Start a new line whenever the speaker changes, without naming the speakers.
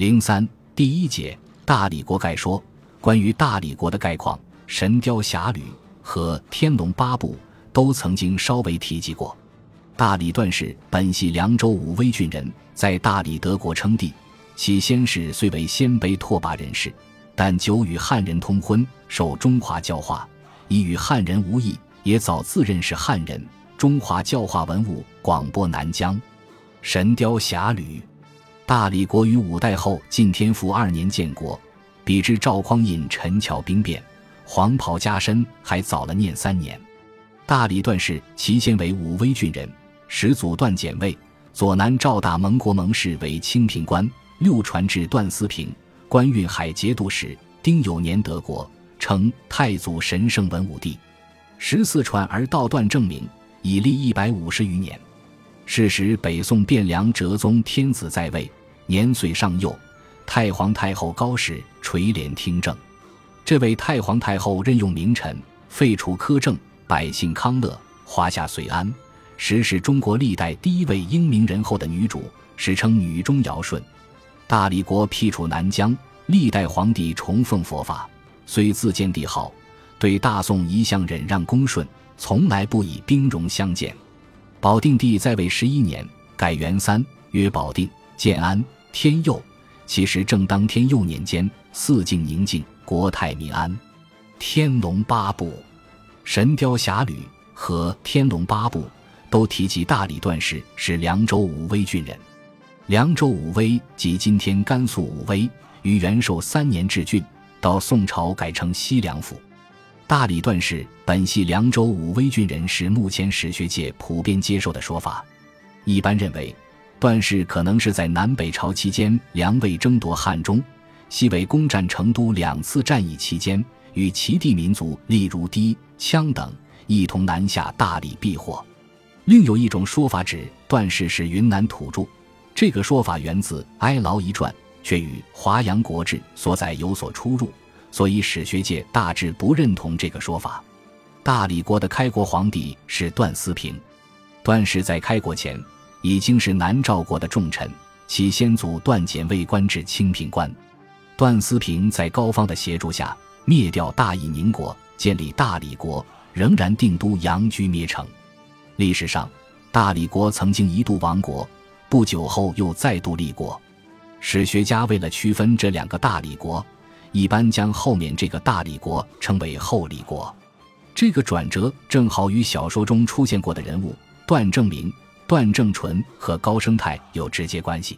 零三第一节大理国概说，关于大理国的概况，《神雕侠侣》和《天龙八部》都曾经稍微提及过。大理段氏本系凉州武威郡人，在大理德国称帝。其先世虽为鲜卑拓跋人士，但久与汉人通婚，受中华教化，已与汉人无异，也早自认识汉人。中华教化文物广播南疆，《神雕侠侣》。大理国于五代后晋天福二年建国，比之赵匡胤陈桥兵变，黄袍加身还早了念三年。大理段氏其先为武威郡人，始祖段简位，左南赵大蒙国蒙氏为清平官。六传至段思平，官运海节度使。丁酉年得国，称太祖神圣文武帝。十四传而道段正明，已历一百五十余年。是时北宋汴梁哲宗天子在位，年岁尚幼，太皇太后高氏垂帘听政。这位太皇太后任用名臣，废除苛政，百姓康乐，华夏遂安。实是中国历代第一位英明仁厚的女主，史称女中尧舜。大理国辟处南疆，历代皇帝崇奉佛法，虽自建帝号，对大宋一向忍让恭顺，从来不以兵戎相见。保定帝在位十一年，改元三，曰保定，建安、天佑。其实正当天佑年间，四境宁静，国泰民安。《天龙八部》《神雕侠侣》和《天龙八部》都提及大理段氏是凉州武威郡人。凉州武威即今天甘肃武威，于元寿三年置郡，到宋朝改称西凉府。大理段氏本系凉州武威郡人，是目前史学界普遍接受的说法。一般认为，段氏可能是在南北朝期间，梁魏争夺汉中、西魏攻占成都两次战役期间，与齐地民族例如氐、羌等一同南下大理避祸。另有一种说法指段氏是云南土著。这个说法源自《哀牢遗传》，却与《华阳国志》所载有所出入，所以史学界大致不认同这个说法。大理国的开国皇帝是段思平，段氏在开国前已经是南诏国的重臣，其先祖段简位官至清平官。段思平在高方的协助下灭掉大义宁国，建立大理国，仍然定都阳居灭城。历史上，大理国曾经一度亡国。不久后又再度立国，史学家为了区分这两个大理国，一般将后面这个大理国称为后理国。这个转折正好与小说中出现过的人物段正明、段正淳和高生态有直接关系。